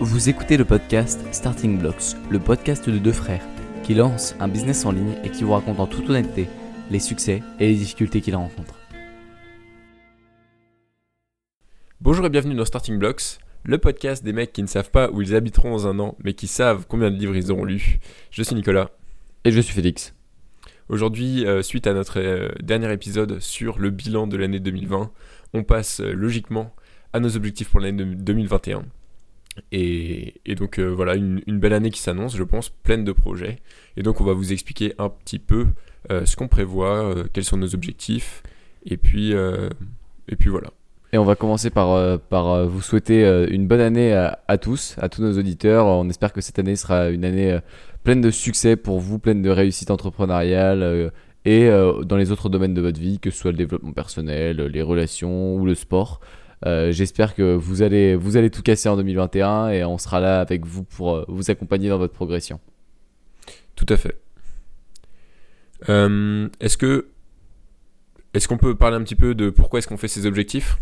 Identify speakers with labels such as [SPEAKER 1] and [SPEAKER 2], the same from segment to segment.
[SPEAKER 1] Vous écoutez le podcast Starting Blocks, le podcast de deux frères qui lancent un business en ligne et qui vous racontent en toute honnêteté les succès et les difficultés qu'ils rencontrent.
[SPEAKER 2] Bonjour et bienvenue dans Starting Blocks, le podcast des mecs qui ne savent pas où ils habiteront dans un an, mais qui savent combien de livres ils auront lus. Je suis Nicolas.
[SPEAKER 1] Et je suis Félix.
[SPEAKER 2] Aujourd'hui, euh, suite à notre euh, dernier épisode sur le bilan de l'année 2020, on passe euh, logiquement à nos objectifs pour l'année 2021. Et, donc voilà, une, belle année qui s'annonce, je pense, pleine de projets. Et donc on va vous expliquer un petit peu ce qu'on prévoit, quels sont nos objectifs, et puis, et puis voilà.
[SPEAKER 1] Et on va commencer par, vous souhaiter une bonne année à, à, tous, à tous nos auditeurs. On espère que cette année sera une année pleine de succès pour vous, pleine de réussite entrepreneuriale euh, et euh, dans les autres domaines de votre vie, que ce soit le développement personnel, les relations ou le sport. Euh, j'espère que vous allez, vous allez tout casser en 2021 et on sera là avec vous pour vous accompagner dans votre progression.
[SPEAKER 2] Tout à fait. est-ce que est-ce qu'on peut parler un petit peu de pourquoi est-ce qu'on fait ces objectifs?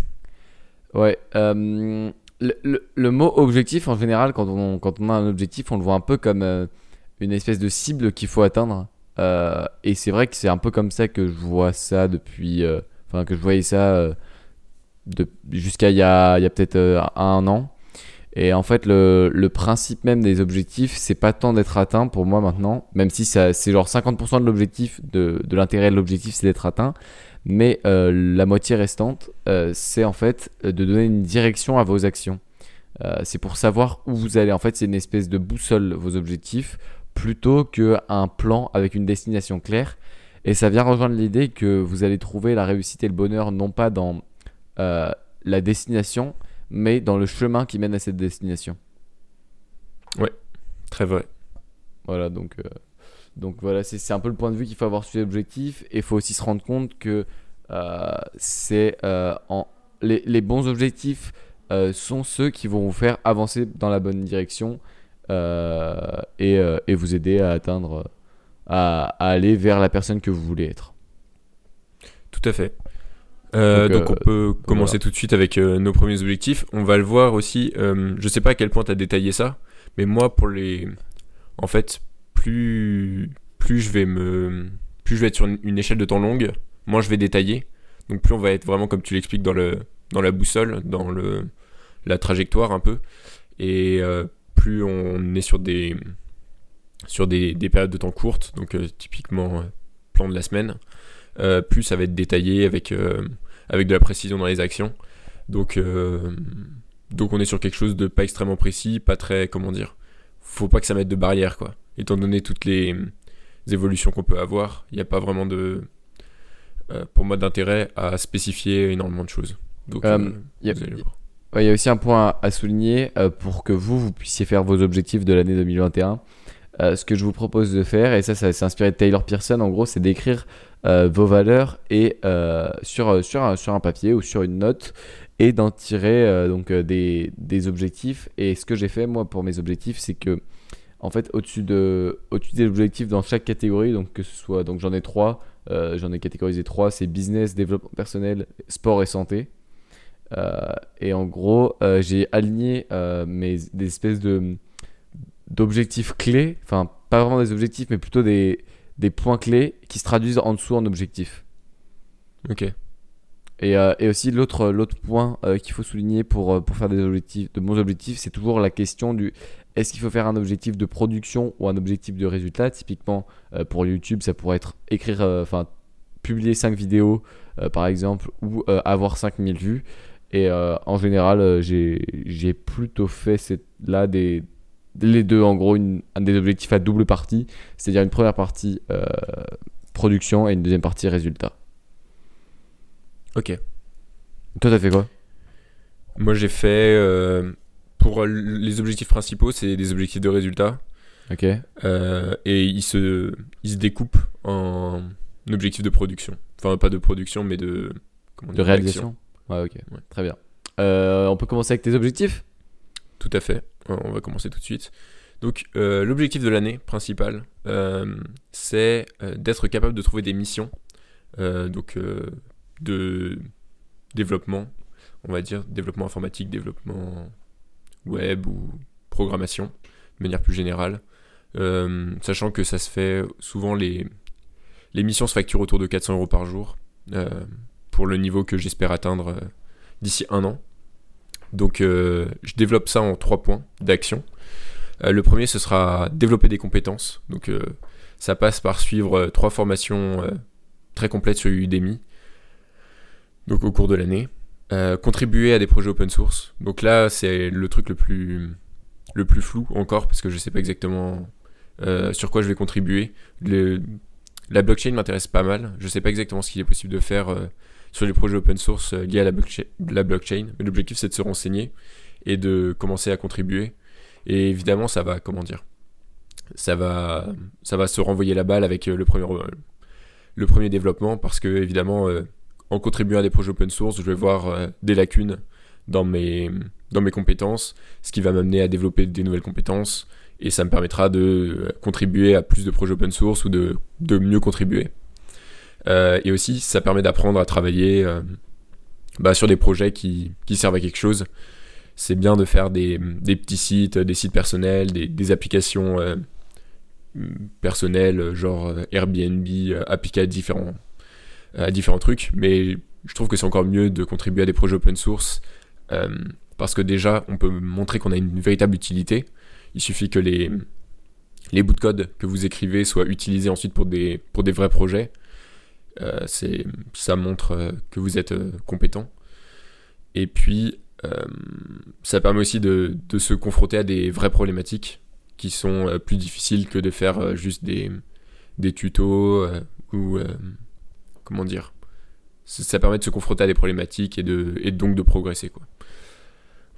[SPEAKER 1] Ouais. le, le, mot objectif en général, quand on, quand on a un objectif, on le voit un peu comme une espèce de cible qu'il faut atteindre. Euh, et c'est vrai que c'est un peu comme ça que je vois ça depuis. Euh, enfin, que je voyais ça euh, jusqu'à il y a, y a peut-être un an. Et en fait, le, le, principe même des objectifs, c'est pas tant d'être atteint pour moi maintenant, même si c'est genre 50% de l'objectif, de, de l'intérêt de l'objectif, c'est d'être atteint. Mais la moitié restante, c'est en fait de donner une direction à vos actions. c'est pour savoir où vous allez. En fait, c'est une espèce de boussole, vos objectifs, plutôt qu'un plan avec une destination claire. Et ça vient rejoindre l'idée que vous allez trouver la réussite et le bonheur non pas dans euh, la destination, mais dans le chemin qui mène à cette destination.
[SPEAKER 2] Ouais, très vrai.
[SPEAKER 1] Voilà, donc, euh, donc voilà, c'est un peu le point de vue qu'il faut avoir sur l'objectif. Et il faut aussi se rendre compte que euh, c'est en les, les, bons objectifs sont ceux qui vont vous faire avancer dans la bonne direction et, et, vous aider à atteindre, à, aller vers la personne que vous voulez être.
[SPEAKER 2] Tout à fait. Euh, donc, on peut commencer tout de suite avec nos premiers objectifs. On va le voir aussi. je sais pas à quel point tu as détaillé ça, mais moi pour les, en fait, plus plus je vais me, plus je vais être sur une, échelle de temps longue, moins je vais détailler. Donc plus on va être vraiment comme tu l'expliques dans le dans la boussole, dans le la trajectoire un peu. Et plus on est sur des, sur des, périodes de temps courtes, donc euh, typiquement euh, plan de la semaine, euh, plus ça va être détaillé avec, avec de la précision dans les actions. Donc, donc on est sur quelque chose de pas extrêmement précis, pas très, comment dire, faut pas que ça mette de barrière, quoi. Étant donné toutes les évolutions qu'on peut avoir, il n'y a pas vraiment de, pour moi, d'intérêt à spécifier énormément de choses. Donc,
[SPEAKER 1] vous allez voir. Il y a aussi un point à, souligner euh, pour que vous, vous puissiez faire vos objectifs de l'année 2021. Euh, ce que je vous propose de faire, et ça, ça s'est inspiré de Taylor Pearson, en gros, c'est d'écrire euh, vos valeurs et, sur, sur, un, sur un papier ou sur une note et d'en tirer donc, des, des, objectifs. Et ce que j'ai fait, moi, pour mes objectifs, c'est que, en fait, au-dessus de, au des objectifs dans chaque catégorie, donc que ce soit, donc j'en ai trois, j'en ai catégorisé trois, c'est business, développement personnel, sport et santé. Euh, et en gros, euh, j'ai aligné euh, mes, des espèces de, d'objectifs clés, enfin pas vraiment des objectifs, mais plutôt des, des points clés qui se traduisent en dessous en objectifs.
[SPEAKER 2] Ok.
[SPEAKER 1] Et, et, aussi l'autre l'autre point qu'il faut souligner pour, pour faire des objectifs de bons objectifs c'est toujours la question du est-ce qu'il faut faire un objectif de production ou un objectif de résultat? Typiquement pour YouTube ça pourrait être écrire enfin publier 5 vidéos par exemple ou avoir 5000 vues et euh, en général, euh, j'ai plutôt fait là des, les deux, en gros, une, un des objectifs à double partie, c'est-à-dire une première partie euh, production et une deuxième partie résultat.
[SPEAKER 2] Ok.
[SPEAKER 1] Toi, t'as fait quoi?
[SPEAKER 2] Moi, j'ai fait. pour les objectifs principaux, c'est des objectifs de résultat.
[SPEAKER 1] Ok.
[SPEAKER 2] et ils se, ils se découpent en objectifs de production. Enfin, pas de production, mais de.
[SPEAKER 1] Comment de réalisation Ouais, ok. Très bien. Euh, on peut commencer avec tes objectifs?
[SPEAKER 2] Tout à fait. On va commencer tout de suite. Donc, euh, l'objectif de l'année principal, euh, c'est d'être capable de trouver des missions, donc de développement, on va dire développement informatique, développement web ou programmation de manière plus générale. sachant que ça se fait souvent les, les missions se facturent autour de 400 euros par jour pour le niveau que j'espère atteindre d'ici un an. Donc je développe ça en trois points d'action. le premier ce sera développer des compétences. Donc ça passe par suivre trois formations très complètes sur Udemy donc au cours de l'année. Euh, contribuer à des projets open source. Donc là, c'est le truc le plus, flou encore parce que je ne sais pas exactement euh, sur quoi je vais contribuer. La blockchain m'intéresse pas mal. Je ne sais pas exactement ce qu'il est possible de faire euh, sur les projets open source liés à la, blockchain. Mais l'objectif, c'est de se renseigner et de commencer à contribuer. Et évidemment, ça va, comment dire, ça va, ça va se renvoyer la balle avec le premier, le premier développement parce que évidemment en contribuant à des projets open source, je vais voir euh, des lacunes dans mes, compétences, ce qui va m'amener à développer des nouvelles compétences, et ça me permettra de euh, contribuer à plus de projets open source ou de mieux contribuer. Euh, et aussi, ça permet d'apprendre à travailler bah, sur des projets qui, servent à quelque chose. C'est bien de faire des, petits sites, des sites personnels, des, applications personnelles, genre Airbnb, appliquées à différents, trucs, mais je trouve que c'est encore mieux de contribuer à des projets open source euh, parce que déjà, on peut montrer qu'on a une véritable utilité. Il suffit que les, bouts de code que vous écrivez soient utilisés ensuite pour des vrais projets. Euh, c'est, ça montre euh, que vous êtes compétent. Et puis, ça permet aussi de, de, se confronter à des vraies problématiques qui sont plus difficiles que de faire juste des, des tutos ou comment dire, ça permet de se confronter à des problématiques et, de, et donc de progresser. Quoi.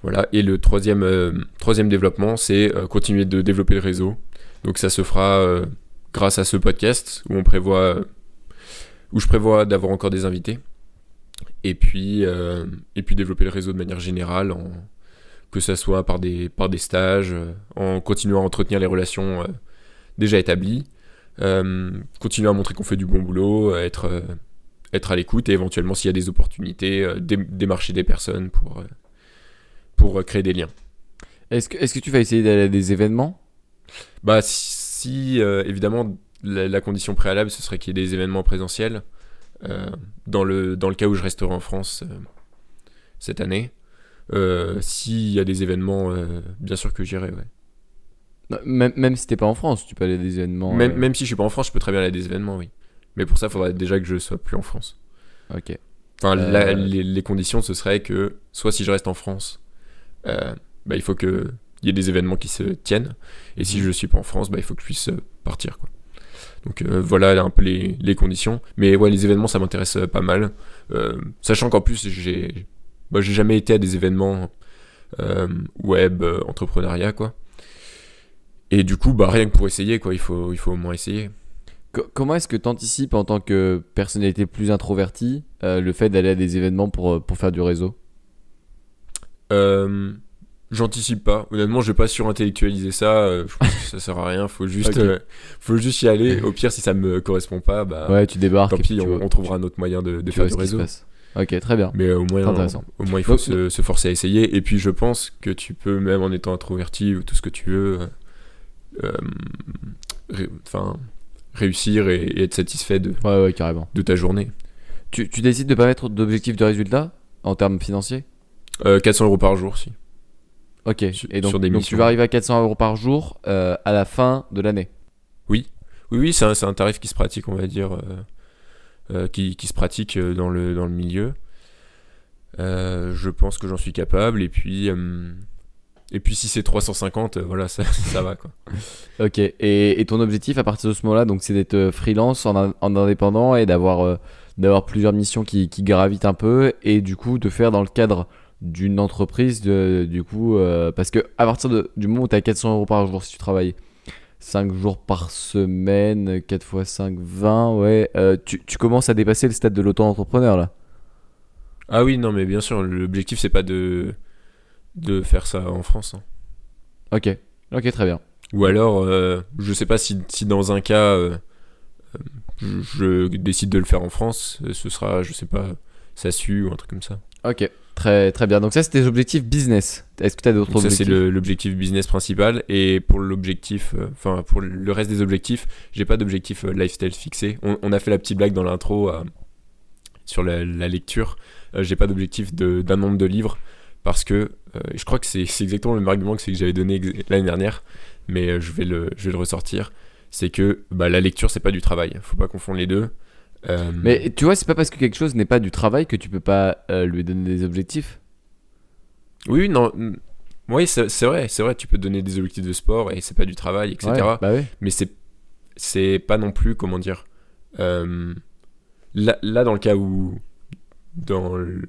[SPEAKER 2] Voilà. Et le troisième, euh, troisième développement, c'est euh, continuer de développer le réseau. Donc ça se fera euh, grâce à ce podcast où on prévoit, où je prévois d'avoir encore des invités. Et puis, et puis développer le réseau de manière générale, en, que ce soit par des, par des stages, en continuant à entretenir les relations déjà établies, euh, continuer à montrer qu'on fait du bon boulot, être, euh, être à l'écoute et éventuellement s'il y a des opportunités, euh, démarcher des personnes pour, pour créer des liens.
[SPEAKER 1] Est-ce que, est que tu vas essayer d'aller à des événements?
[SPEAKER 2] Bah si, évidemment la, condition préalable ce serait qu'il y ait des événements présentiels dans, le, dans le cas où je resterai en France cette année. S'il y a des événements, bien sûr que j'irai, ouais.
[SPEAKER 1] Même, même si t'es pas en France, tu peux aller à des événements.
[SPEAKER 2] Même, euh. même si je suis pas en France, je peux très bien aller à des événements, oui. Mais pour ça, il faudrait déjà que je sois plus en France.
[SPEAKER 1] Ok.
[SPEAKER 2] Enfin, euh. les, conditions, ce serait que, soit si je reste en France, euh, bah, il faut qu'il y ait des événements qui se tiennent. Et si mhm. je suis pas en France, bah, il faut que je puisse partir. Quoi. Donc voilà un peu les, les, conditions. Mais ouais, les événements, ça m'intéresse pas mal. sachant qu'en plus, j'ai bah, jamais été à des événements web, entrepreneuriat, quoi. Et du coup, bah, rien que pour essayer, quoi, il faut, il faut au moins essayer.
[SPEAKER 1] comment est-ce que tu anticipes en tant que personnalité plus introvertie euh, le fait d'aller à des événements pour, euh, pour faire du réseau?
[SPEAKER 2] Euh, J'anticipe pas. Honnêtement, je vais pas surintellectualiser ça. je pense que ça sert à rien. Faut juste, faut juste y aller. Au pire, si ça me correspond pas, bah.
[SPEAKER 1] Ouais, tu débarques.
[SPEAKER 2] Tant pis, on, trouvera un autre moyen de, de faire du réseau.
[SPEAKER 1] Ok, très bien.
[SPEAKER 2] Mais au moins, au moins il faut se, se, forcer à essayer. Et puis, je pense que tu peux, même en étant introverti ou tout ce que tu veux, euh, enfin réussir et, être satisfait de,
[SPEAKER 1] carrément.
[SPEAKER 2] de ta journée.
[SPEAKER 1] Tu, tu décides de pas mettre d'objectif de résultat en termes financiers?
[SPEAKER 2] 400 euh, euros par jour, si.
[SPEAKER 1] Ok, et donc, donc tu vas arriver à 400 euros par jour euh, à la fin de l'année.
[SPEAKER 2] Oui, oui, oui c'est un, un, tarif qui se pratique, on va dire, qui, qui, se pratique dans le, dans le milieu. je pense que j'en suis capable, et puis et puis si c'est 350, euh, voilà, ça, ça, va quoi.
[SPEAKER 1] ok, et, et, ton objectif à partir de ce moment-là, donc c'est d'être euh, freelance en, en indépendant et d'avoir euh, d'avoir plusieurs missions qui, qui, gravitent un peu et du coup de faire dans le cadre d'une entreprise, de, du coup, parce que à partir de, du moment où tu as 400 euros par jour si tu travailles 5 jours par semaine, 4 x 5, 20, ouais, tu, tu commences à dépasser le stade de l'auto-entrepreneur là.
[SPEAKER 2] Ah oui, non mais bien sûr, l'objectif c'est pas de de faire ça en France. Hein.
[SPEAKER 1] Ok, ok, très bien.
[SPEAKER 2] Ou alors, euh, je sais pas si, si dans un cas, euh, je, décide de le faire en France, ce sera, je sais pas, SASU ou un truc comme ça.
[SPEAKER 1] Ok, Très, très bien. Donc ça, c'était des objectifs business. Est-ce que tu as d'autres
[SPEAKER 2] Donc ça,
[SPEAKER 1] objectifs
[SPEAKER 2] c'est l'objectif business principal. Et pour l'objectif, euh, enfin, pour le reste des objectifs, j'ai pas d'objectif euh, lifestyle fixé. On, on a fait la petite blague dans l'intro euh, sur la, la lecture. J'ai pas d'objectif d'un nombre de livres parce que je crois que c'est exactement le même argument que, que j'avais donné l'année dernière, mais je, vais le, je vais le ressortir. C'est que bah, la lecture, c'est pas du travail. Faut pas confondre les deux. Euh,
[SPEAKER 1] Mais tu vois, c'est pas parce que quelque chose n'est pas du travail que tu peux pas euh, lui donner des objectifs.
[SPEAKER 2] Oui, non. mm, Oui, c'est vrai, c'est vrai. Tu peux donner des objectifs de sport et c'est pas du travail, etc.
[SPEAKER 1] Ouais, bah
[SPEAKER 2] mais c'est c'est pas non plus comment dire euh, là, là dans le cas où dans le-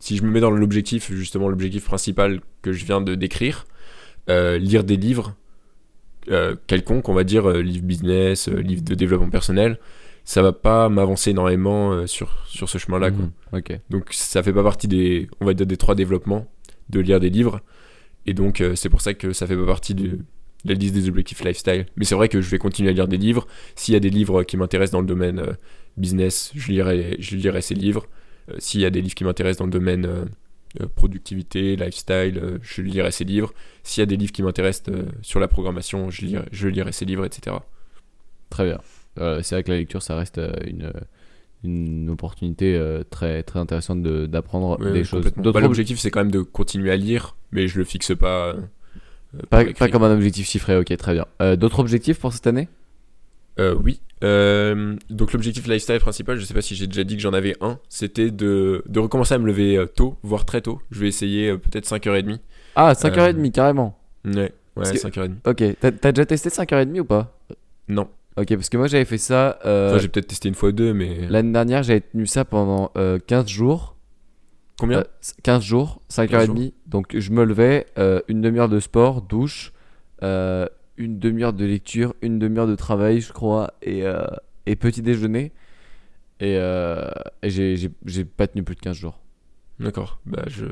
[SPEAKER 2] si je me mets dans l'objectif justement l'objectif principal que je viens de décrire lire des livres quelconques on va dire livres business livres de développement personnel ça va pas m'avancer énormément euh, sur sur ce chemin là quoi.
[SPEAKER 1] Mhm. Ok.
[SPEAKER 2] Donc ça fait pas partie des, on va dire des trois développements de lire des livres. Et donc euh, c'est pour ça que ça fait pas partie de, de la liste des objectifs lifestyle. Mais c'est vrai que je vais continuer à lire des livres. S'il y a des livres qui m'intéressent dans le domaine euh, business, je lirai, je lirai ces livres. Euh, S'il y a des livres qui m'intéressent dans le domaine euh, euh, productivité, lifestyle, euh, je lirai ces livres. S'il y a des livres qui m'intéressent euh, sur la programmation, je lirai, je lirai ces livres, etc.
[SPEAKER 1] Très bien. Euh, c'est vrai que la lecture, ça reste euh, une, une opportunité euh, très, très intéressante de- d'apprendre
[SPEAKER 2] Ouais,
[SPEAKER 1] des choses.
[SPEAKER 2] Bah,
[SPEAKER 1] ob-
[SPEAKER 2] L'objectif c'est quand même de continuer à lire, mais je le fixe pas. euh,
[SPEAKER 1] pas, comme un objectif chiffré, ok, très bien. Euh, D'autres objectifs pour cette année?
[SPEAKER 2] Oui. Donc l'objectif lifestyle principal, je sais pas si j'ai déjà dit que j'en avais un, c'était de, de recommencer à me lever tôt, voire très tôt. Je vais essayer peut-être 5h30.
[SPEAKER 1] Ah, 5h30
[SPEAKER 2] Euh,
[SPEAKER 1] carrément.
[SPEAKER 2] Ouais, ouais,
[SPEAKER 1] Parce que-
[SPEAKER 2] 5h30.
[SPEAKER 1] Ok, t'as t'as déjà testé 5h30 ou pas?
[SPEAKER 2] Non.
[SPEAKER 1] Ok, parce que moi j'avais fait ça euh,
[SPEAKER 2] Enfin, j'ai peut-être testé une fois ou deux, mais.
[SPEAKER 1] l'année dernière, j'avais tenu ça pendant euh, 15 jours.
[SPEAKER 2] Combien
[SPEAKER 1] Euh, 15 jours, 5h30. Donc je me levais, euh, une demi-heure de sport, douche, euh, une demi-heure de lecture, une demi-heure de travail, je crois, et, et petit déjeuner. Et, et j'ai- pas tenu plus de 15 jours.
[SPEAKER 2] D'accord. Bah, je,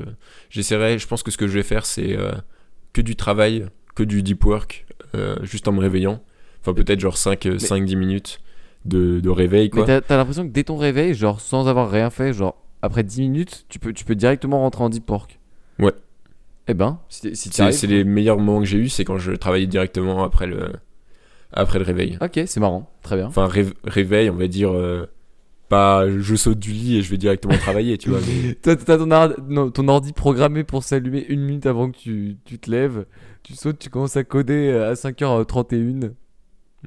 [SPEAKER 2] j'essaierai. Je pense que ce que je vais faire, c'est que du travail, que du deep work, juste en me réveillant. Enfin, peut-être genre 5-10 minutes de, de réveil,
[SPEAKER 1] Mais
[SPEAKER 2] quoi.
[SPEAKER 1] t'as t'as l'impression que dès ton réveil, genre sans avoir rien fait, genre après 10 minutes, tu peux, tu peux directement rentrer en deep work.
[SPEAKER 2] Ouais.
[SPEAKER 1] Eh ben, si,
[SPEAKER 2] C'est, les meilleurs moments que j'ai eu, c'est quand je travaillais directement après le, après le réveil.
[SPEAKER 1] Ok, c'est marrant, très bien.
[SPEAKER 2] Enfin, ré- réveil, on va dire. euh, pas je saute du lit et je vais directement travailler, tu vois. mais-
[SPEAKER 1] Toi, t'as ton, ar- non, ton ordi programmé pour s'allumer une minute avant que tu, tu te lèves. Tu sautes, tu commences à coder euh, à 5h31.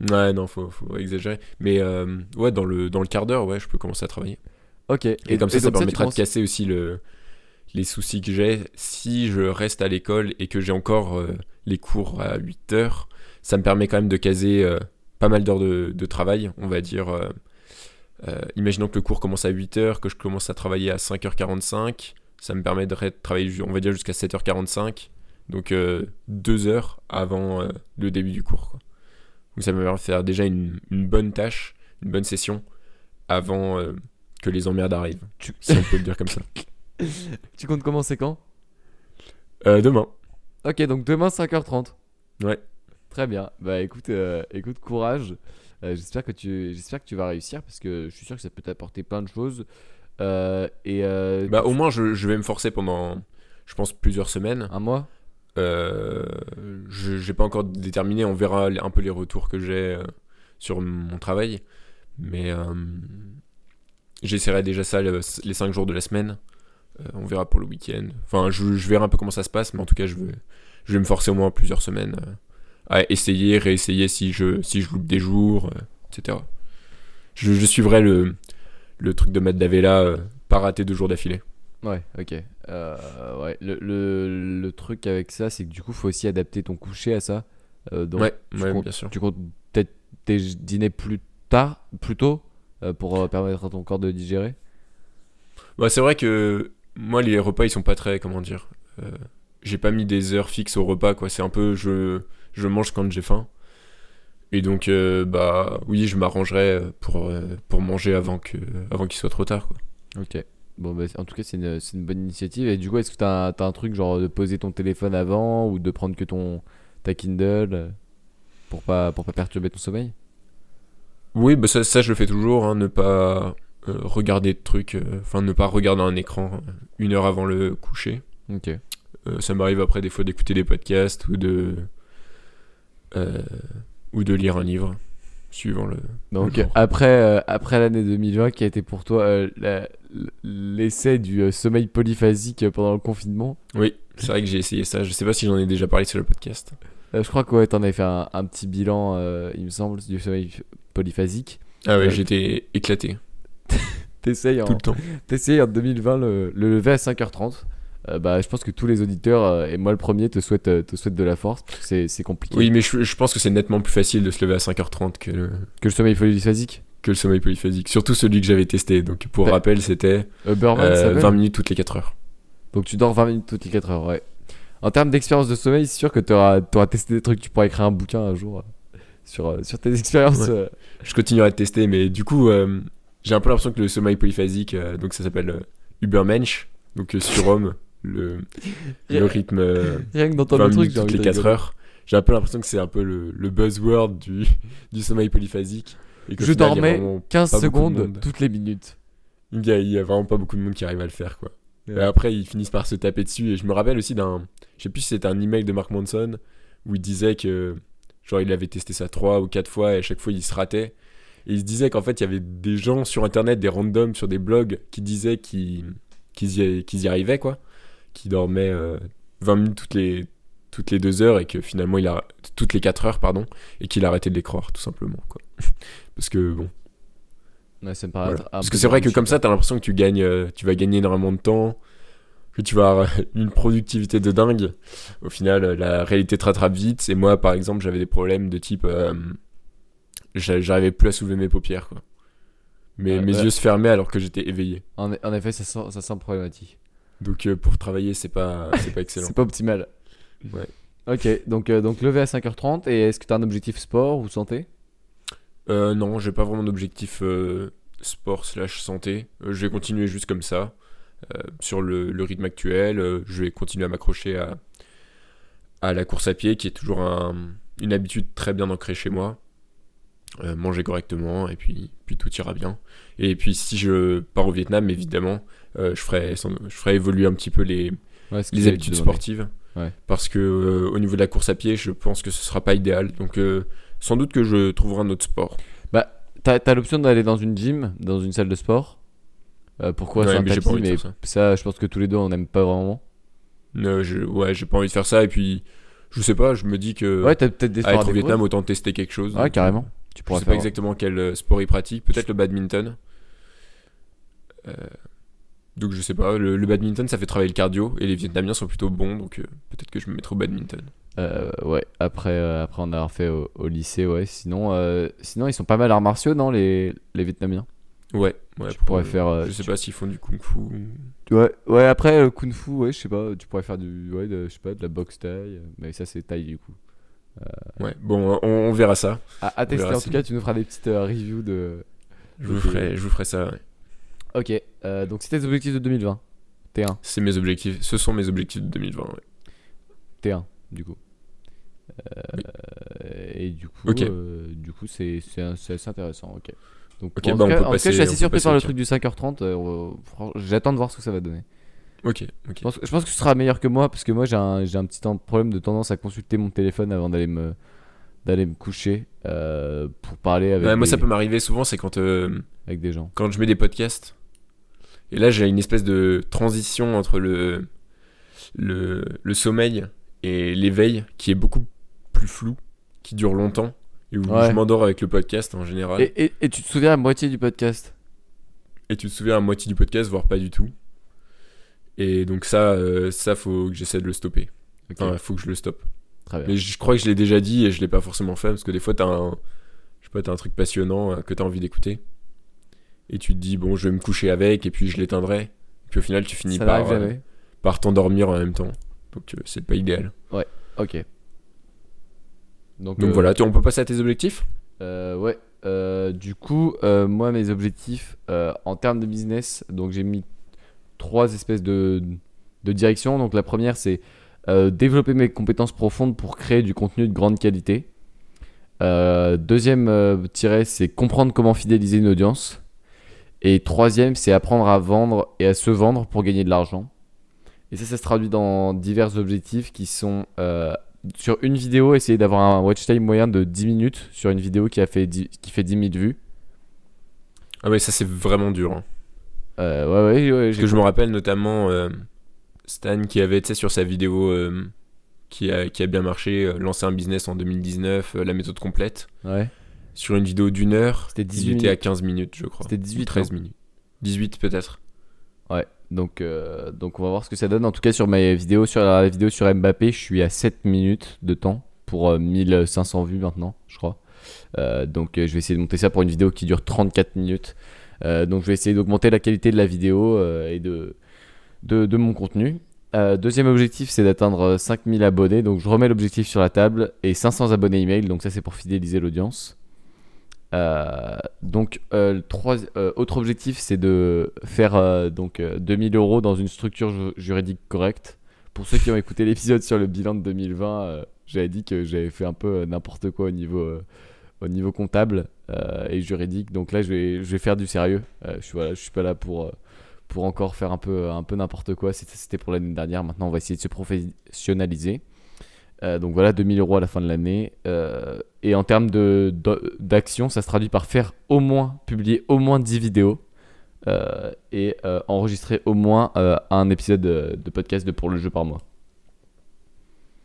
[SPEAKER 2] Ouais, non, faut, faut exagérer. Mais euh, ouais, dans le, dans le quart d'heure, ouais, je peux commencer à travailler.
[SPEAKER 1] Ok.
[SPEAKER 2] Et, comme ça, ça permettra de casser aussi le, les soucis que j'ai. Si je reste à l'école et que j'ai encore euh, les cours à 8 heures, ça me permet quand même de caser euh, pas mal d'heures de, de travail. On va dire, imaginons que le cours commence à 8 heures, que je commence à travailler à 5h45. Ça me permettrait de travailler, on va dire, jusqu'à 7h45. Donc euh, deux heures avant le début du cours. quoi. Donc ça me permet de faire déjà une, une bonne tâche, une bonne session avant euh, que les emmerdes arrivent.
[SPEAKER 1] Tu-
[SPEAKER 2] Si on peut le dire comme ça.
[SPEAKER 1] Tu comptes commencer quand?
[SPEAKER 2] Euh, demain.
[SPEAKER 1] Ok, donc demain 5h30.
[SPEAKER 2] Ouais.
[SPEAKER 1] Très bien. Bah écoute, euh, écoute courage. Euh, j'espère que tu, j'espère que tu vas réussir parce que je suis sûr que ça peut t'apporter plein de choses. Et
[SPEAKER 2] Bah, au moins, je, je vais me forcer pendant, je pense, plusieurs semaines.
[SPEAKER 1] un mois?
[SPEAKER 2] Euh, je j'ai pas encore déterminé. On verra un peu les retours que j'ai euh, sur mon travail. Mais euh, j'essaierai déjà ça le- les 5 jours de la semaine. On verra pour le week-end. Enfin, je, verrai un peu comment ça se passe. Mais en tout cas, je vais, je vais me forcer au moins plusieurs semaines à essayer, réessayer si je, si je loupe des jours, etc. Je, suivrai le, le truc de Matt Davella, pas rater deux jours d'affilée.
[SPEAKER 1] Ouais, ok. Euh, ouais. Le, le, le truc avec ça, c'est que du coup, faut aussi adapter ton coucher à ça. Euh, donc,
[SPEAKER 2] ouais,
[SPEAKER 1] tu
[SPEAKER 2] ouais,
[SPEAKER 1] comptes-
[SPEAKER 2] bien sûr.
[SPEAKER 1] tu comptes peut-être tes- dîner plus tard, plus tôt, euh, pour permettre à ton corps de digérer?
[SPEAKER 2] Bah, c'est vrai que moi, les repas, ils sont pas très. Comment dire J'ai pas mis des heures fixes au repas, quoi. C'est un peu. Je, je mange quand j'ai faim. Et donc, bah, oui, je m'arrangerai pour, pour manger avant que avant qu'il soit trop tard, quoi.
[SPEAKER 1] Ok. Bon, bah, en tout cas, c'est une, une bonne initiative. Et du coup, est-ce que t'as un, t'as un truc genre de poser ton téléphone avant ou de prendre que ton ta Kindle euh, pour pas pour pas perturber ton sommeil?
[SPEAKER 2] Oui, bah, ça, ça, je le fais toujours, hein, ne pas. regarder de trucs, enfin ne pas regarder un écran une heure avant le coucher.
[SPEAKER 1] Ok.
[SPEAKER 2] ça m'arrive après des fois d'écouter des podcasts ou de ou de lire un livre suivant le.
[SPEAKER 1] Donc après, après l'année 2020 qui a été pour toi l'essai du sommeil polyphasique pendant le confinement.
[SPEAKER 2] Oui, c'est vrai que j'ai essayé ça. Je sais pas si j'en ai déjà parlé sur le podcast.
[SPEAKER 1] je crois que ouais, t'en avais fait un, un petit bilan, il me semble, du sommeil polyphasique.
[SPEAKER 2] Ah ouais, j'étais éclaté.
[SPEAKER 1] T'essayes en, en 2020 le, le lever à 5h30. Euh, bah, je pense que tous les auditeurs, euh, et moi le premier, te souhaitent, euh, te souhaitent de la force, parce que c'est compliqué.
[SPEAKER 2] Oui, mais je, je, pense que c'est nettement plus facile de se lever à 5h30 que le,
[SPEAKER 1] que le sommeil polyphasique.
[SPEAKER 2] Que le sommeil polyphasique. Surtout celui que j'avais testé. Donc pour rappel, c'était 20 minutes toutes les 4 heures.
[SPEAKER 1] Donc tu dors 20 minutes toutes les 4 heures, ouais. En termes d'expérience de sommeil, c'est sûr que tu auras, auras, testé des trucs, tu pourras écrire un bouquin un jour sur, sur tes expériences.
[SPEAKER 2] Je continuerai de tester, mais du coup, j'ai un peu l'impression que le sommeil polyphasique, donc ça s'appelle Ubermensch, donc surhomme le, le rythme
[SPEAKER 1] Rien que d'entendre le truc,
[SPEAKER 2] toutes les 4 heures. J'ai un peu l'impression que c'est un peu le, le buzzword du, du sommeil polyphasique.
[SPEAKER 1] Et que je dormais 15 secondes toutes les minutes.
[SPEAKER 2] Il y, a, il y, a, vraiment pas beaucoup de monde qui arrive à le faire, quoi. Et après, ils finissent par se taper dessus. Et je me rappelle aussi d'un. Je sais plus si c'était un email de Mark Manson où il disait que. Genre, il avait testé ça 3 ou 4 fois et à chaque fois, il se ratait. Et il se disait qu'en fait, il y avait des gens sur internet, des randoms sur des blogs qui disaient qu'ils y, y, arrivaient, quoi qui dormait 20 euh, minutes toutes les, toutes les 2 heures et que finalement il a toutes les 4 heures pardon et qu'il a arrêté de les croire tout simplement quoi. Parce que bon.
[SPEAKER 1] Ouais, ça me paraît
[SPEAKER 2] parce que c'est vrai que comme ça t'as l'impression que tu gagnes euh, tu vas gagner énormément de temps que tu vas avoir une productivité de dingue. Au final euh, la réalité te rattrape vite. Et moi par exemple j'avais des problèmes de type j'arrivais plus à soulever mes paupières quoi. Mais mes yeux se fermaient alors que j'étais éveillé.
[SPEAKER 1] En, en effet ça sent, ça sent problématique
[SPEAKER 2] donc euh, pour travailler, c'est pas, pas excellent.
[SPEAKER 1] c'est pas optimal.
[SPEAKER 2] Ouais.
[SPEAKER 1] Ok, donc, euh, donc lever à 5h30. Et est-ce que tu as un objectif sport ou santé?
[SPEAKER 2] Euh, Non, j'ai pas vraiment d'objectif sport slash santé. je vais continuer juste comme ça. sur le, le, rythme actuel, je vais continuer à m'accrocher à, à la course à pied, qui est toujours un, une habitude très bien ancrée chez moi. manger correctement, et puis, puis tout ira bien. Et puis si je pars au Vietnam, évidemment, euh, je, ferai, je ferai évoluer un petit peu les, les habitudes sportives. Parce que euh, au niveau de la course à pied, je pense que ce sera pas idéal. Donc euh, sans doute que je trouverai un autre sport.
[SPEAKER 1] Bah, t'as as, l'option d'aller dans une gym, dans une salle de sport. pourquoi ouais, mais, tapis, mais ça. je pense que tous les deux on n'aime pas vraiment.
[SPEAKER 2] je, ouais, j'ai pas envie de faire ça et puis je sais pas, je me dis que
[SPEAKER 1] ouais, t'as peut-être des
[SPEAKER 2] sports à être au Vietnam autant tester quelque chose.
[SPEAKER 1] Ouais, carrément.
[SPEAKER 2] Tu pourras je sais pas exactement quel sport il pratique, peut-être le badminton. Donc je sais pas, le, badminton ça fait travailler le cardio et les Vietnamiens sont plutôt bons donc euh, peut-être que je me mettrai au badminton.
[SPEAKER 1] Euh, ouais, après, euh, après en avoir fait au, lycée, ouais. Sinon, sinon ils sont pas mal arts martiaux, non, les, les Vietnamiens?
[SPEAKER 2] Ouais, ouais.
[SPEAKER 1] Tu pourrais faire.
[SPEAKER 2] je sais pas s'ils font du kung fu.
[SPEAKER 1] Ouais, ouais après le kung fu, ouais, je sais pas, tu pourrais faire du, ouais, de, je sais pas, de la boxe taille, mais ça c'est taille du coup.
[SPEAKER 2] Ouais, bon, on, verra ça.
[SPEAKER 1] À, tester en tout cas, tu nous feras des petites reviews de.
[SPEAKER 2] Je vous, ferai, je vous ferai ça, ouais.
[SPEAKER 1] Ok, euh, donc c'était tes objectifs de 2020. T1.
[SPEAKER 2] C'est mes objectifs, ce sont mes objectifs de 2020, ouais.
[SPEAKER 1] T1, du coup. Euh, et du coup, euh, du coup c'est assez intéressant, ok. Donc,
[SPEAKER 2] ok, en, bah, cas,
[SPEAKER 1] en tout cas, je suis assez surpris par le truc du 5h30. J'attends de voir ce que ça va donner.
[SPEAKER 2] Ok, ok.
[SPEAKER 1] Je pense, je pense que ce sera meilleur que moi parce que moi j'ai un, un petit problème de tendance à consulter mon téléphone avant d'aller me, d'aller me coucher pour parler avec.
[SPEAKER 2] Moi, ça peut m'arriver souvent, c'est quand.
[SPEAKER 1] avec des gens.
[SPEAKER 2] Quand je mets des podcasts et là, j'ai une espèce de transition entre le, le, le sommeil et l'éveil qui est beaucoup plus flou, qui dure longtemps, et où je m'endors avec le podcast en général.
[SPEAKER 1] Et, et, tu te souviens à moitié du podcast?
[SPEAKER 2] Et tu te souviens à moitié du podcast, voire pas du tout. Et donc ça, euh, ça faut que j'essaie de le stopper. Enfin, faut que je le stoppe.
[SPEAKER 1] Très bien.
[SPEAKER 2] Mais je crois que je l'ai déjà dit et je l'ai pas forcément fait parce que des fois t'as un, je sais pas, as un truc passionnant euh, que t'as envie d'écouter et tu te dis bon je vais me coucher avec et puis je l'éteindrai. Puis au final tu finis par, euh, par t'endormir en même temps. Donc euh, c'est pas idéal.
[SPEAKER 1] Ouais ok.
[SPEAKER 2] Donc, donc voilà on peut passer à tes objectifs?
[SPEAKER 1] Euh, ouais. Du coup moi mes objectifs en termes de business donc j'ai mis trois espèces de, de directions. Donc la première c'est développer mes compétences profondes pour créer du contenu de grande qualité. Deuxième tiret c'est comprendre comment fidéliser une audience Et troisième, c'est apprendre à vendre et à se vendre pour gagner de l'argent. Et ça, ça se traduit dans divers objectifs qui sont euh, sur une vidéo, essayer d'avoir un watch time moyen de 10 minutes sur une vidéo qui, a fait qui fait 10 000 vues.
[SPEAKER 2] Ah ouais, ça c'est vraiment dur. Hein.
[SPEAKER 1] Euh, ouais, ouais, ouais.
[SPEAKER 2] que je me rappelle notamment euh, Stan qui avait, tu sais, sur sa vidéo qui, a, qui a bien marché, lancé un business en 2019, la méthode complète.
[SPEAKER 1] Ouais.
[SPEAKER 2] Sur une vidéo d'une heure, c'était 18 il était à 15 minutes, je crois.
[SPEAKER 1] C'était 18
[SPEAKER 2] 13 minutes. 18 peut-être.
[SPEAKER 1] Ouais. Donc, euh, donc on va voir ce que ça donne. En tout cas, sur ma vidéo, sur la vidéo sur Mbappé, je suis à 7 minutes de temps pour 1500 euh, vues maintenant, je crois. Euh, donc je vais essayer de monter ça pour une vidéo qui dure 34 minutes. donc je vais essayer d'augmenter la qualité de la vidéo et de, de, de, mon contenu. deuxième objectif, c'est d'atteindre 5000 abonnés. Donc je remets l'objectif sur la table et 500 abonnés email. Donc ça, c'est pour fidéliser l'audience. Euh, donc, euh, euh, autre objectif, c'est de faire donc 2000 euros dans une structure juridique correcte. Pour ceux qui ont écouté l'épisode sur le bilan de 2020, j'avais dit que j'avais fait un peu n'importe quoi au niveau, au niveau comptable et juridique. Donc là, je vais, je vais faire du sérieux. je suis voilà, je suis pas là pour pour encore faire un peu un peu n'importe quoi. C'était pour l'année dernière. Maintenant, on va essayer de se professionnaliser. Euh, donc voilà, 2000 euros à la fin de l'année. Euh, et en termes d'action, ça se traduit par faire au moins, publier au moins 10 vidéos euh, et enregistrer au moins un épisode de, podcast de Pour le jeu par mois.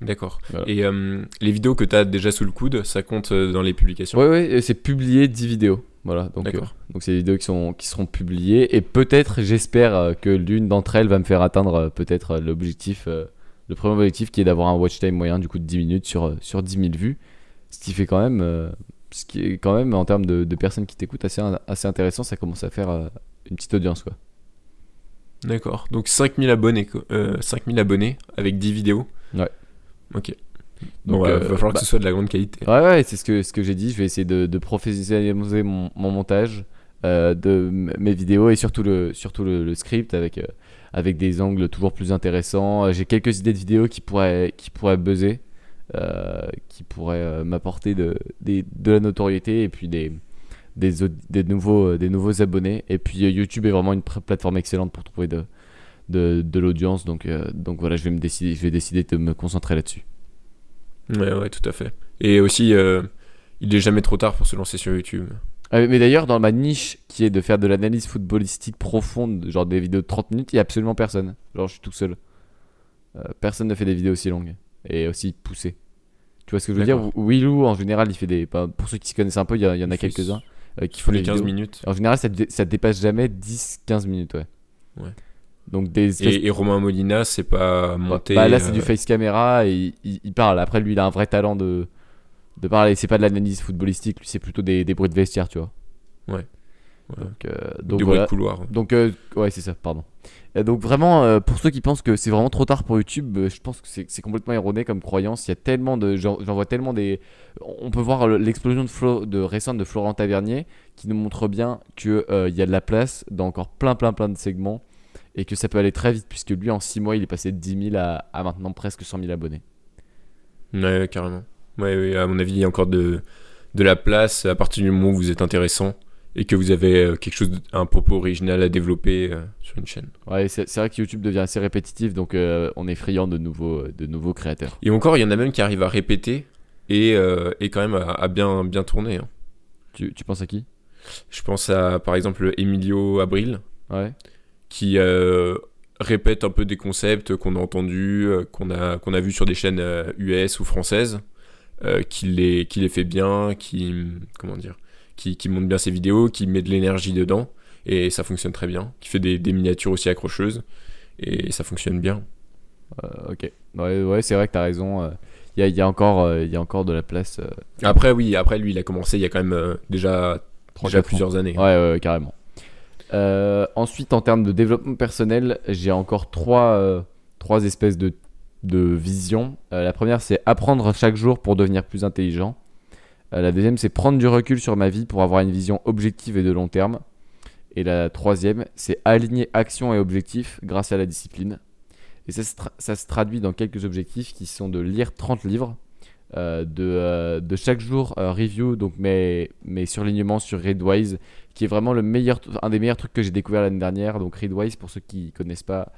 [SPEAKER 2] D'accord. Et les vidéos que tu as déjà sous le coude, ça compte dans les publications?
[SPEAKER 1] Oui, c'est publier 10 vidéos. Voilà, donc donc c'est des vidéos qui, sont, qui seront publiées et peut-être, j'espère que l'une d'entre elles va me faire atteindre peut-être l'objectif le premier objectif qui est d'avoir un watch time moyen du coup de 10 minutes sur, euh, sur 10 000 vues. Ce qui fait quand même, euh, ce qui est quand même en termes de, personnes qui t'écoutent assez, assez intéressant. Ça commence à faire euh, une petite audience quoi.
[SPEAKER 2] D'accord. Donc 5000 abonnés, 5000 abonnés avec 10 vidéos.
[SPEAKER 1] Ouais.
[SPEAKER 2] Ok. Donc, il va falloir que ce bah soit de la grande qualité.
[SPEAKER 1] Ouais, ouais, c'est ce que, ce que j'ai dit. Je vais essayer de, de professionnaliser mon, mon montage de mes vidéos et surtout le, surtout le, script avec avec des angles toujours plus intéressants. Euh, j'ai quelques idées de vidéos qui pourraient, qui pourraient buzzer, euh, qui pourraient euh, m'apporter de, de, la notoriété et puis des, des, des, nouveaux, des nouveaux abonnés. Et puis YouTube est vraiment une plateforme excellente pour trouver de, de, de l'audience. Donc, donc voilà, je vais, me décider, je vais décider de me concentrer là-dessus.
[SPEAKER 2] Ouais, ouais, tout à fait. Et aussi, il n'est jamais trop tard pour se lancer sur YouTube.
[SPEAKER 1] Euh, mais d'ailleurs, dans ma niche qui est de faire de l'analyse footballistique profonde, genre des vidéos de 30 minutes, il n'y a absolument personne. Genre, je suis tout seul. Euh, personne ne fait des vidéos aussi longues et aussi poussées. Tu vois ce que je veux dire Willou, en général, il fait des. Pour ceux qui se connaissent un peu, il y, en a quelques-uns euh, qui font les 15
[SPEAKER 2] minutes.
[SPEAKER 1] En général, ça, ça dépasse jamais 10-15 minutes, ouais.
[SPEAKER 2] Ouais.
[SPEAKER 1] Donc des
[SPEAKER 2] et, Romain Molina, c'est pas monté.
[SPEAKER 1] Bah, là, c'est du face caméra et il, parle. Après, lui, il a un vrai talent de de parler. C'est pas de l'analyse footballistique, lui, c'est plutôt des, des, bruits de vestiaire, tu vois.
[SPEAKER 2] Ouais.
[SPEAKER 1] Donc, euh,
[SPEAKER 2] donc, des bruits de couloir.
[SPEAKER 1] Donc, euh, ouais, c'est ça, pardon. Et donc, vraiment, euh, pour ceux qui pensent que c'est vraiment trop tard pour YouTube, je pense que c'est complètement erroné comme croyance. Il y a tellement de. J'en vois tellement des. On peut voir l'explosion de, de récente de Florent Tavernier qui nous montre bien qu'il il y a de la place dans encore plein, plein, plein de segments et que ça peut aller très vite puisque lui, en 6 mois, il est passé de 10 000 à, à maintenant presque 100 000 abonnés.
[SPEAKER 2] Ouais, carrément. Ouais, à mon avis, il y a encore de, de la place à partir du moment où vous êtes intéressant et que vous avez euh, quelque chose, un propos original à développer euh, sur une chaîne.
[SPEAKER 1] Ouais, c'est vrai que YouTube devient assez répétitif, donc euh, on est friand de nouveaux, de nouveaux créateurs.
[SPEAKER 2] Et encore, il y en a même qui arrivent à répéter et, et quand même à, bien, bien tourner. Hein.
[SPEAKER 1] Tu, tu, penses à qui?
[SPEAKER 2] Je pense à par exemple Emilio Abril,
[SPEAKER 1] ouais.
[SPEAKER 2] qui répète un peu des concepts qu'on a entendus, qu'on a, qu'on a vus sur des chaînes US ou françaises. Euh, qui, les, qui les fait bien, qui, comment dire, qui, qui monte bien ses vidéos, qui met de l'énergie dedans, et ça fonctionne très bien, qui fait des, des miniatures aussi accrocheuses, et ça fonctionne bien.
[SPEAKER 1] Euh, ok, ouais, ouais c'est vrai que tu as raison. Il y, a, y, a encore, il y a encore de la place.
[SPEAKER 2] Après, oui, après lui, il a commencé il y a quand même déjà, déjà plusieurs années.
[SPEAKER 1] Ouais, ouais, carrément. ensuite, en termes de développement personnel, j'ai encore trois, trois espèces de de vision. Euh, la première, c'est apprendre chaque jour pour devenir plus intelligent. Euh, la deuxième, c'est prendre du recul sur ma vie pour avoir une vision objective et de long terme. Et la troisième, c'est aligner action et objectif grâce à la discipline. Et ça, ça, se traduit dans quelques objectifs qui sont de lire 30 livres, de, de, chaque jour review donc mes, mes surlignements sur Readwise qui est vraiment le meilleur, un des meilleurs trucs que j'ai découvert l'année dernière. Donc Readwise, pour ceux qui connaissent pas,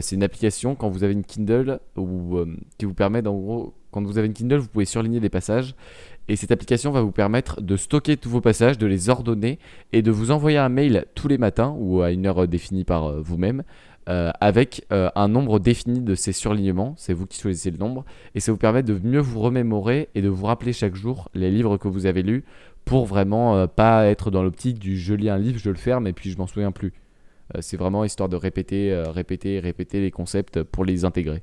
[SPEAKER 1] c'est une application quand vous avez une Kindle ou qui vous permet, en gros, quand vous avez une Kindle, vous pouvez surligner des passages et cette application va vous permettre de stocker tous vos passages, de les ordonner et de vous envoyer un mail tous les matins ou à une heure définie par euh, vous-même euh, avec euh, un nombre défini de ces surlignements. C'est vous qui choisissez le nombre et ça vous permet de mieux vous remémorer et de vous rappeler chaque jour les livres que vous avez lus pour vraiment pas être dans l'optique du je lis un livre, je le ferme et puis je m'en souviens plus. c'est vraiment histoire de répéter, répéter, répéter les concepts pour les intégrer.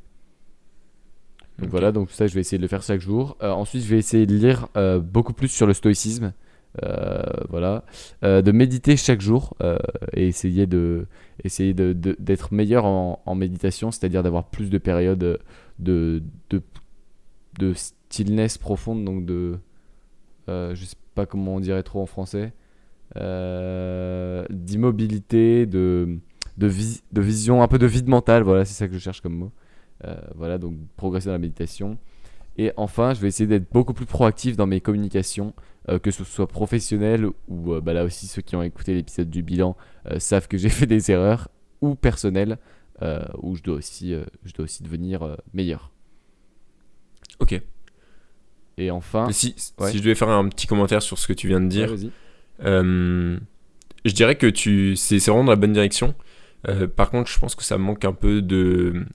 [SPEAKER 1] Donc voilà, donc ça je vais essayer de le faire chaque jour. Euh, ensuite je vais essayer de lire euh, beaucoup plus sur le stoïcisme. Euh, voilà, de méditer chaque jour et essayer de essayer de, d'être meilleur en, en méditation, c'est-à-dire d'avoir plus de périodes de, de, de stillness profonde, donc de je sais pas comment on dirait trop en français, d'immobilité, de de, de vision, un peu de vide mental, voilà, c'est ça que je cherche comme mot. Euh, voilà, donc progresser dans la méditation. Et enfin, je vais essayer d'être beaucoup plus proactif dans mes communications, euh, que ce soit professionnel ou euh, bah là aussi ceux qui ont écouté l'épisode du bilan savent que j'ai fait des erreurs, ou personnel, où je dois aussi, je dois aussi devenir meilleur.
[SPEAKER 2] Ok.
[SPEAKER 1] Et enfin.
[SPEAKER 2] Si, si, je devais faire un petit commentaire sur ce que tu viens de dire, je dirais que tu c'est vraiment dans la bonne direction. par contre, je pense que ça manque un peu de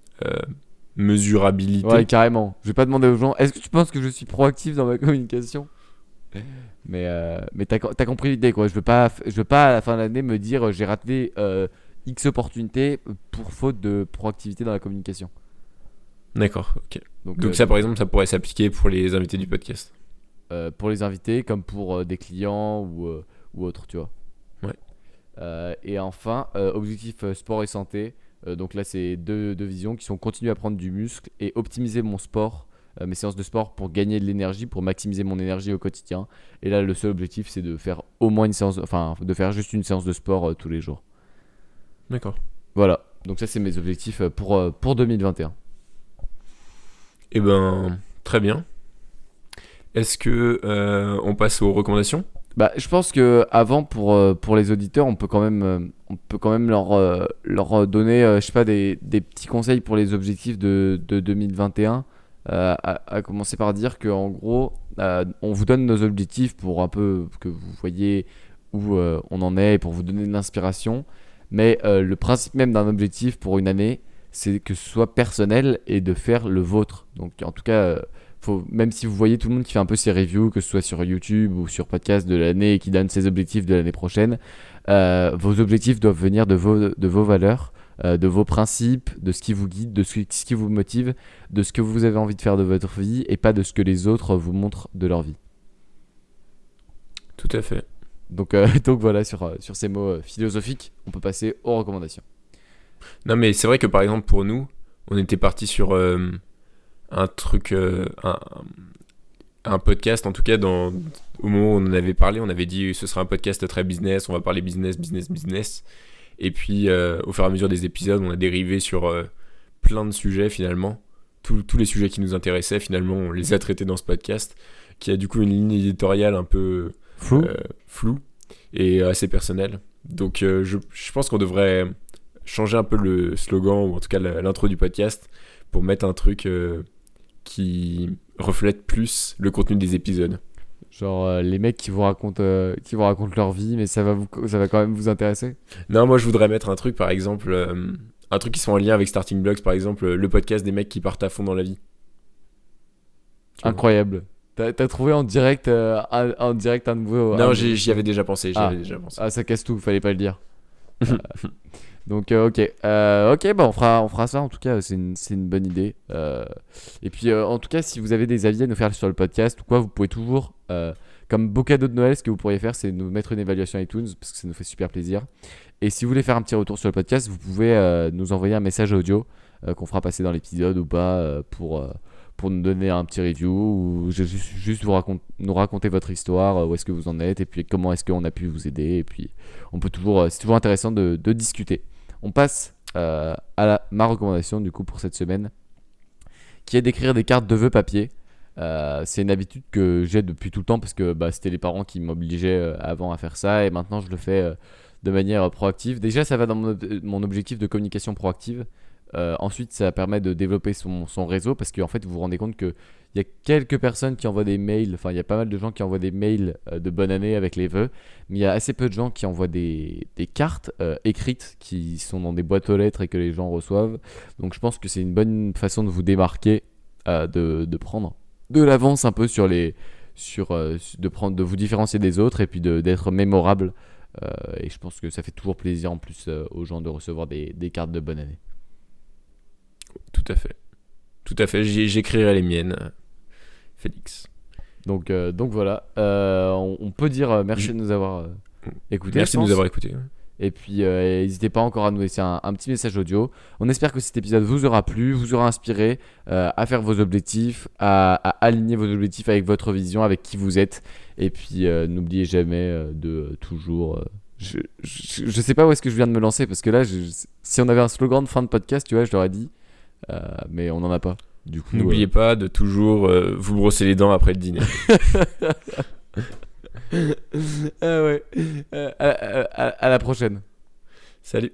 [SPEAKER 2] mesurabilité.
[SPEAKER 1] Ouais, carrément. Je vais pas demander aux gens, est-ce que tu penses que je suis proactif dans ma communication? Mais, euh, mais t'as as compris l'idée, quoi. Je veux pas, je veux pas à la fin de l'année me dire j'ai raté euh, X opportunités pour faute de proactivité dans la communication.
[SPEAKER 2] D'accord, ok. Donc, Donc euh, ça, par exemple, ça pourrait s'appliquer pour les invités du podcast.
[SPEAKER 1] pour les invités, comme pour des clients ou, ou autres, tu vois.
[SPEAKER 2] Ouais.
[SPEAKER 1] et enfin, objectif sport et santé. Euh, donc là, c'est deux, visions qui sont continuer à prendre du muscle et optimiser mon sport, euh, mes séances de sport pour gagner de l'énergie, pour maximiser mon énergie au quotidien. Et là, le seul objectif, c'est de faire au moins une séance, enfin, de faire juste une séance de sport euh, tous les jours.
[SPEAKER 2] D'accord.
[SPEAKER 1] Voilà. Donc ça, c'est mes objectifs pour, pour 2021.
[SPEAKER 2] Eh ben, très bien. Est-ce que on passe aux recommandations?
[SPEAKER 1] Bah, je pense que avant pour, euh, pour les auditeurs, on peut quand même, euh, on peut quand même leur, euh, leur donner, je sais pas, des, des, petits conseils pour les objectifs de, de 2021. À, commencer par dire que en gros, on vous donne nos objectifs pour un peu que vous voyez où on en est et pour vous donner de l'inspiration. Mais le principe même d'un objectif pour une année, c'est que ce soit personnel et de faire le vôtre. Donc en tout cas même si vous voyez tout le monde qui fait un peu ses reviews, que ce soit sur YouTube ou sur podcast de l'année et qui donne ses objectifs de l'année prochaine, euh, vos objectifs doivent venir de vos, de vos valeurs, euh, de vos principes, de ce qui vous guide, de ce, qui vous motive, de ce que vous avez envie de faire de votre vie et pas de ce que les autres vous montrent de leur vie.
[SPEAKER 2] Tout à fait.
[SPEAKER 1] Donc, euh, donc voilà, sur, sur ces mots philosophiques, on peut passer aux recommandations.
[SPEAKER 2] Non mais c'est vrai que par exemple pour nous, on était parti sur un truc, euh, un, podcast, en tout cas, dans, au moment où on en avait parlé, on avait dit ce sera un podcast très business, on va parler business, business, business. Et puis, euh, au fur et à mesure des épisodes, on a dérivé sur euh, plein de sujets finalement. tous les sujets qui nous intéressaient, finalement, on les a traités dans ce podcast, qui a du coup une ligne éditoriale un peu floue et assez personnelle. Donc, je, je pense qu'on devrait changer un peu le slogan, ou en tout cas l'intro du podcast, pour mettre un truc qui reflète plus le contenu des épisodes.
[SPEAKER 1] Genre euh, les mecs qui vous racontent euh, qui vous racontent leur vie mais ça va vous ça va quand même vous intéresser?
[SPEAKER 2] Non, moi je voudrais mettre un truc par exemple euh, un truc qui soit en lien avec Starting Blocks par exemple le podcast des mecs qui partent à fond dans la vie.
[SPEAKER 1] Incroyable. T'as as trouvé en direct un, en direct un nouveau
[SPEAKER 2] Non, j'y avais déjà pensé,
[SPEAKER 1] ah.
[SPEAKER 2] déjà pensé.
[SPEAKER 1] Ah, ça casse tout, fallait pas le dire. Donc, euh, ok. Euh, ok, bah, on, fera, on fera ça. En tout cas, c'est une, une, bonne idée. Euh, et puis, en tout cas, si vous avez des avis à nous faire sur le podcast ou quoi, vous pouvez toujours, comme beau cadeau de Noël, ce que vous pourriez faire, c'est nous mettre une évaluation iTunes parce que ça nous fait super plaisir. Et si vous voulez faire un petit retour sur le podcast, vous pouvez nous envoyer un message audio qu'on fera passer dans l'épisode ou pas pour pour nous donner un petit review ou juste, vous raconte, nous raconter votre histoire, où est-ce que vous en êtes et puis comment est-ce qu'on a pu vous aider. Et puis on peut toujours, c'est toujours intéressant de discuter. On passe euh, à ma recommandation du coup pour cette semaine, qui est d'écrire des cartes de vœux papier. c'est une habitude que j'ai depuis tout le temps parce que bah, c'était les parents qui m'obligeaient avant à faire ça et maintenant je le fais de manière proactive. Déjà, ça va dans mon, objectif de communication proactive. ensuite, ça permet de développer son, son réseau parce qu'en fait, vous vous rendez compte que il y a quelques personnes qui envoient des mails, enfin il y a pas mal de gens qui envoient des mails euh, de bonne année avec les vœux, mais il y a assez peu de gens qui envoient des, cartes euh, écrites qui sont dans des boîtes aux lettres et que les gens reçoivent. Donc je pense que c'est une bonne façon de vous démarquer, euh, de, prendre de l'avance un peu sur les... Sur, de, de vous différencier des autres et puis d'être mémorable. et je pense que ça fait toujours plaisir en plus aux gens de recevoir des, des cartes de bonne année.
[SPEAKER 2] Tout à fait. Tout à fait, j'écrirai les miennes. Félix.
[SPEAKER 1] Donc, euh, donc voilà, euh, on, peut dire euh, merci de nous avoir écoutés.
[SPEAKER 2] Merci de nous avoir écoutés.
[SPEAKER 1] Et puis, n'hésitez pas encore à nous laisser un, petit message audio. On espère que cet épisode vous aura plu, vous aura inspiré à faire vos objectifs, à, aligner vos objectifs avec votre vision, avec qui vous êtes. Et puis, n'oubliez jamais de toujours. Je, je, sais pas où est-ce que je viens de me lancer parce que là, si on avait un slogan de fin de podcast, tu vois, je l'aurais dit. mais on n'en a pas.
[SPEAKER 2] N'oubliez euh, pas de toujours euh, vous brosser les dents après le dîner.
[SPEAKER 1] ah ouais. Euh, à la prochaine.
[SPEAKER 2] Salut.